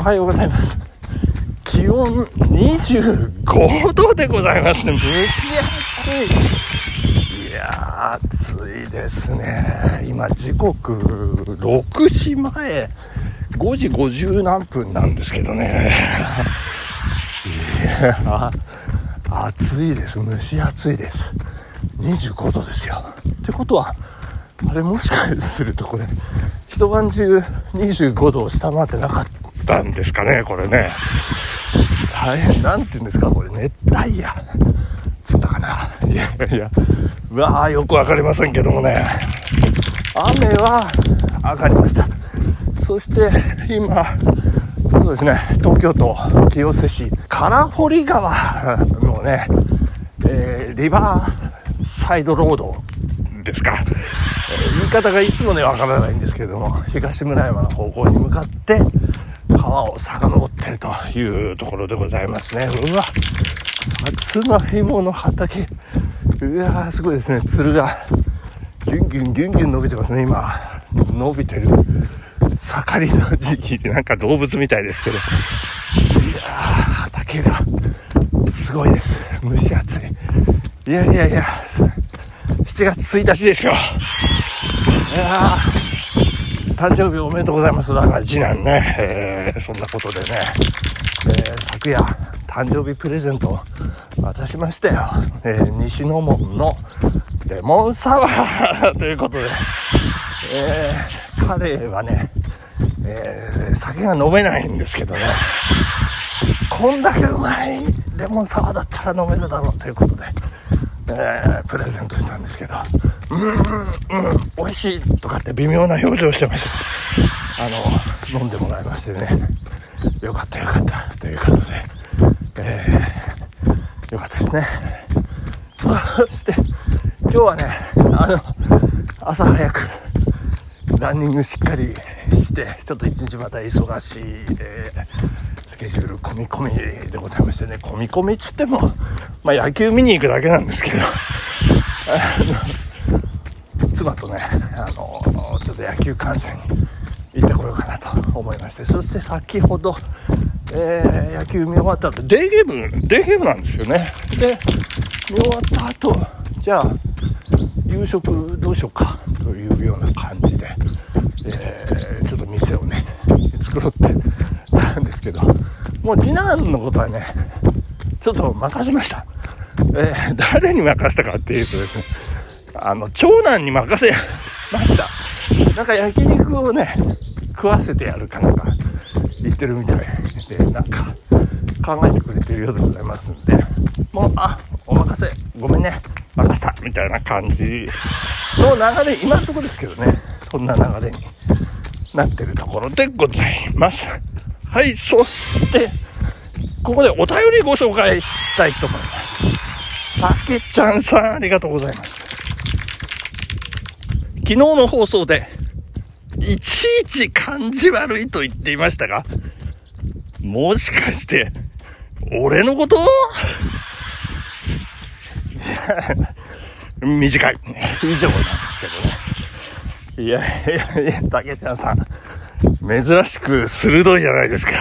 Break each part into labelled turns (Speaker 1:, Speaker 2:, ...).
Speaker 1: おはようございます。気温25度でございますね。蒸し暑い。いやー、暑いですね。今、時刻6時前、5時50何分なんですけどね。いやー、暑いです。蒸し暑いです。25度ですよ。ってことは、あれもしかするとこれ、一晩中25度を下回ってなかったたんですかね、これね。大変、なんて言うんですか、これ、熱帯夜。つったかな。いやいや、うわー、よくわかりませんけどもね。雨は上がりました。そして、今、そうですね、東京都清瀬市、唐堀川のね、えーリバーサイドロードですか。え言い方がいつもね、わからないんですけども、東村山の方向に向かって、川を遡ってるというところでございますね。うわ、さつまいもの畑。うわー、すごいですね。つるが、ギュンギュンギュンギュン伸びてますね、今。伸びてる。盛りの時期でなんか動物みたいですけど。いやー、畑が、すごいです。蒸し暑い。いやいやいや、7月1日ですよ。いやー誕生日おめでとうございます。だから次男ね、えーそんなことでね、えー昨夜、誕生日プレゼントを渡しましたよ。えー西野門のレモンサワーということで、えー彼はね、えー酒が飲めないんですけどね、こんだけうまいレモンサワーだったら飲めるだろうということで、えープレゼントしたんですけど、うん、うん、美味しいとかって微妙な表情してました。あの、飲んでもらいましてね、よかったよかったということで、えーよかったですね。そして、今日はね、あの、朝早く、ランニングしっかりして、ちょっと一日また忙しい、えースケジュール込み込みでございましてね、込み込みっつっても、まあ野球見に行くだけなんですけど、妻とね、あの、ちょっと野球観戦に行ってこようかなと思いまして、そして先ほど、えー野球見終わった後、デーゲーム、デーゲームなんですよね。で、見終わった後、じゃあ、夕食どうしようかというような感じで、えーちょっと店をね、作ろうってたんですけど、もう次男のことはね、ちょっと任せました。えー誰に任せたかっていうとですね、あの、長男に任せました。なんか焼肉をね、食わせてやるかなんか言ってるみたいで、なんか考えてくれてるようでございますんで、もう、あ、お任せ、ごめんね、任せた、みたいな感じの流れ、今のところですけどね、そんな流れになってるところでございます。はい、そして、ここでお便りご紹介したいと思います。たけちゃんさん、ありがとうございます。昨日の放送で、いちいち感じ悪いと言っていましたが、もしかして、俺のこと？い や短い。以上なんですけどね。いやいやいや、たけちゃんさん、珍しく鋭いじゃないですか。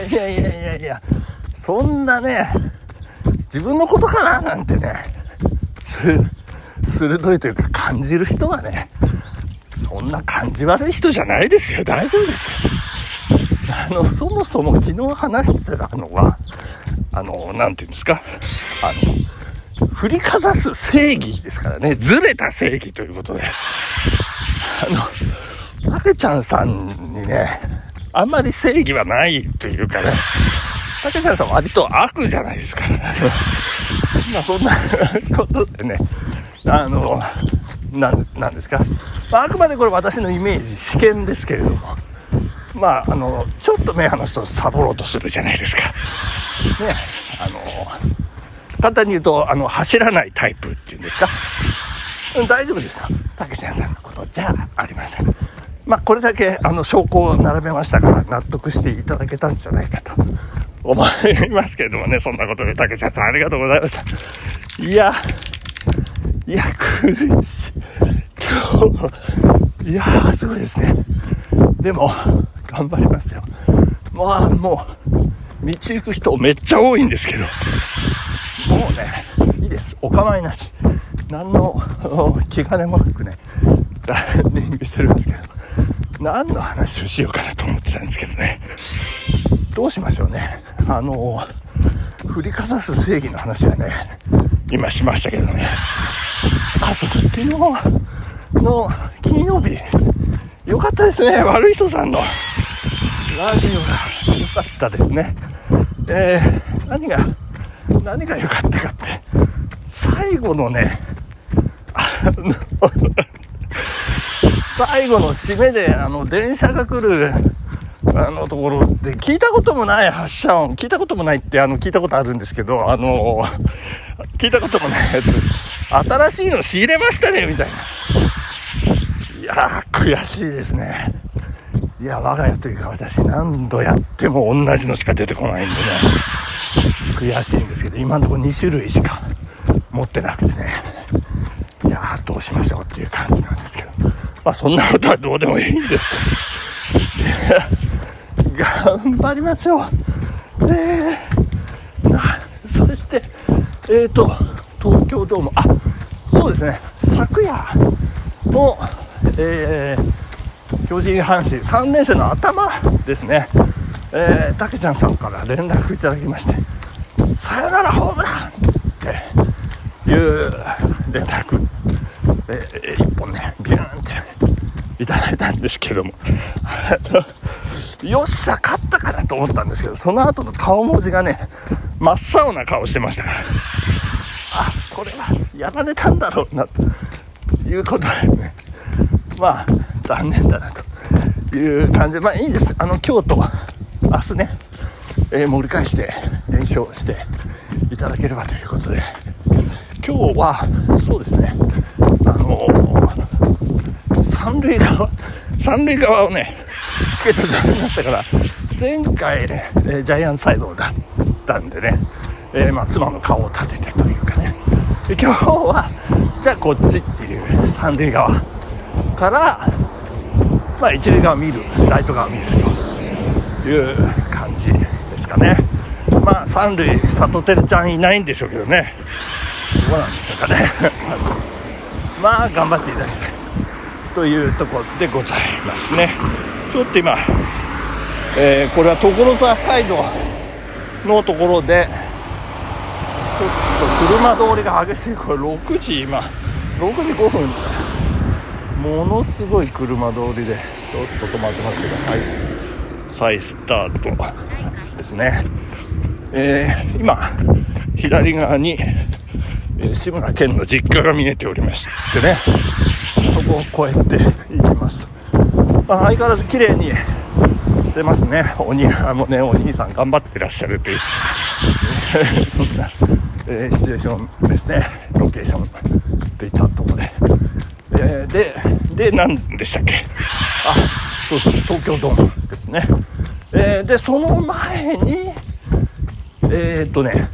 Speaker 1: いやいやいやいや、そんなね、自分のことかな？なんてね、す、鋭いというか感じる人はね、そんな感じ悪い人じゃないですよ。大丈夫ですよ。あの、そもそも昨日話してたのは、あの、なんていうんですか、あの、振りかざす正義ですからね、ずれた正義ということで、あの、たけちゃんさんにね、あんまり正義はないというかね、たけちゃんさん割と悪じゃないですか。まあそんなことでね、あの、な、なんですか？まあ、あくまでこれ私のイメージ、試験ですけれども、まあ、あの、ちょっと目離すとサボろうとするじゃないですか。ね、あの、簡単に言うと、あの、走らないタイプっていうんですか？大丈夫ですよ。たけちゃんさんのことじゃありません。まあ、これだけ、あの、証拠を並べましたから、納得していただけたんじゃないかと思いますけれどもね、そんなことで、たけちゃんさんありがとうございました。いや、いや、苦しい。今日、いやー、すごいですね。でも、頑張りますよ。まあ、もう、道行く人めっちゃ多いんですけど、もうね、いいです。お構いなし。何の気兼ねもなくね、ランニングしてるんですけど、何の話をしようかなと思ってたんですけどね。どうしましょうね。あの、振りかざす正義の話はね、今しましたけどね。あ、そう、昨日の金曜日、よかったですね。悪い人さんの。ラジオが良かったですね。えー、何が、何が良かったかって、最後のね、最後の締めで、あの、電車が来る、あのところで、聞いたこともない発射音、聞いたこともないって、あの、聞いたことあるんですけど、あの、聞いたこともないやつ、新しいの仕入れましたね、みたいな。いやー、悔しいですね。いや、我が家というか私何度やっても同じのしか出てこないんでね、悔しいんですけど、今のところ2種類しか持ってなくてね、いやー、どうしましょうっていう感じなんですけど。まあそんなことはどうでもいいんですけど。頑張りましょう。で、そして、えっ、ー、と、東京ドーム、あ、そうですね、昨夜の、えー、巨人阪神3年生の頭ですね、えー、たけちゃんさんから連絡いただきまして、さよならホームランっていう連絡。えー、1本ね、ビューンっていただいたんですけども、よっしゃ、勝ったかなと思ったんですけど、その後の顔文字がね、真っ青な顔してましたから、あ、これはやられたんだろうな、ということでね、まあ、残念だな、という感じ。で、まあいいんです。あの、今日と明日ね、えー、盛り返して練習をしていただければということで、今日は、そうですね、あの三塁側、三塁側をね、チケット取りましたから、前回ね、えジャイアンサイドだったんでね、え、まあ、妻の顔を立ててというかね、今日は、じゃあこっちっていう三塁側から、まあ、一塁側見る、ライト側見るという感じですかね。まあ、三塁、里照ちゃんいないんでしょうけどね、どうなんでしょうかね。まあ、頑張っていただきたいというところでございますね。ちょっと今、えー、これは所沢街道のところで、ちょっと車通りが激しい、これ6時今、6時5分、ものすごい車通りで、ちょっと止まってますけど、はい、再スタート。ですね。えー、今、左側に、え志村けんの実家が見えておりましてね、そこを越えていきます。まあ、相変わらず綺麗にしてますね。お兄もね、お兄さん頑張ってらっしゃるという、そんな、えー、シチュエーションですね。ロケーションといったところで。えー、で、で、何でしたっけ？あ、そうそう、東京ドームですね。えー、で、その前に、え、っとね、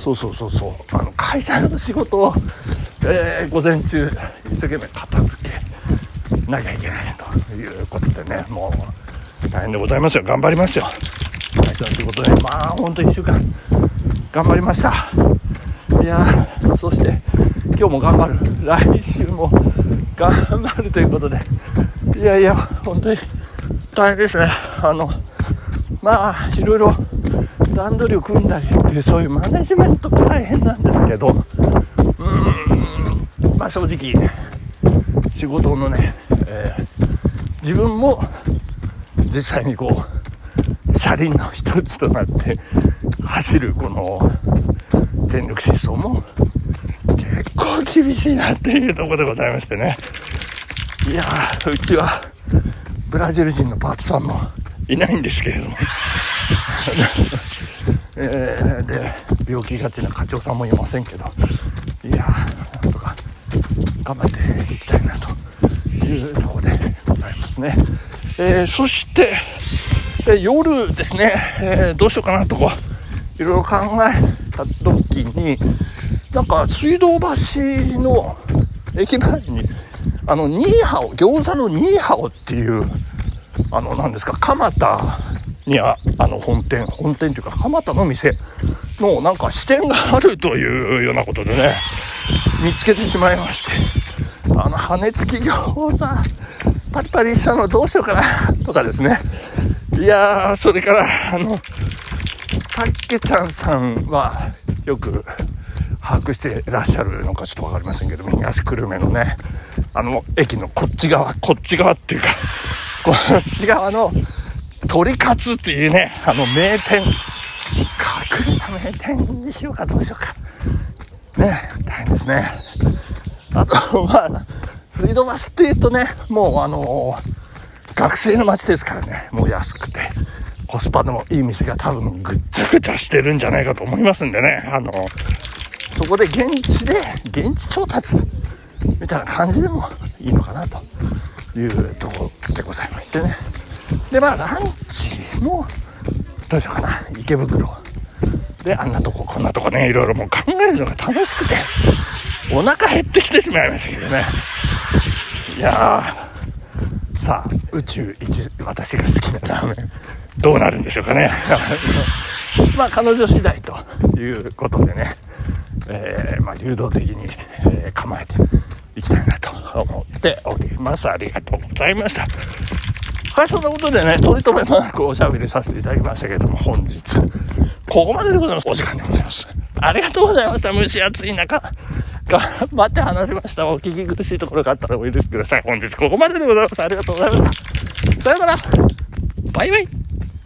Speaker 1: そうそうそうそうあの会社の仕事を、え、午前中一生懸命片付けなきゃいけないということでねもう大変でございますよ頑張りますよ会社の仕事でまあ本当1週間頑張りました。いやそして今日も頑張る。来週も頑張るということで。いやいや本当に大変ですね。あのまあいろいろ段取りを組んだりってそういうマネジメントが大変なんですけど。うーんまあ正直仕事のね、えー、自分も実際にこう車輪の一つとなって走るこの全力疾走も結構厳しいなっていうとこでございましてね。いやうちはブラジル人のパートさんもいないんですけれども。えー、で病気がちな課長さんもいませんけど。いやーなんとか頑張っていきたいなというところでございますね、えー、そして、えー、夜ですね、えどうしようかなとこ。いろいろ考えた時になんか水道橋の駅前にあのニーハオ餃子のニーハオっていうあの、何ですか、蒲田には、あの、本店、本店というか、蒲田の店の、なんか支店があるというようなことでね、見つけてしまいまして、あの、羽根付き餃子、パリパリしたのどうしようかな、とかですね。いやー、それから、あの、たっけちゃんさんは、よく、把握していらっしゃるのかちょっと分かりませんけども東久留米のねあの駅のこっち側こっち側っていうか こっち側の鳥カツっていうねあの名店。隠れた名店にしようかどうしようか。ね大変ですね。あとまあ水道橋っていうとねもうあの学生の街ですからねもう安くて。コスパのいい店が多分ぐっちゃぐちゃしてるんじゃないかと思いますんでね。あのそこで現地で現地調達みたいな感じでもいいのかなというところでございましてね。でまあランチもどうしようかな。池袋。であんなとここんなとこね。いろいろもう考えるのが楽しくてお腹減ってきてしまいましたけどね。いやー。さあ宇宙一私が好きなラーメン。どうなるんでしょうかね まあ彼女次第ということでねえー、まあ、流動的に、えー、構えていきたいなと思っております。ありがとうございました。はい、そんなことでね、取り留めもなくおしゃべりさせていただきましたけれども、本日、ここまででございます。お時間でございます。ありがとうございました。蒸し暑い中、頑張って話しました。お聞き苦しいところがあったらお許しください。本日ここまででございます。ありがとうございました。さよなら。バイバイ。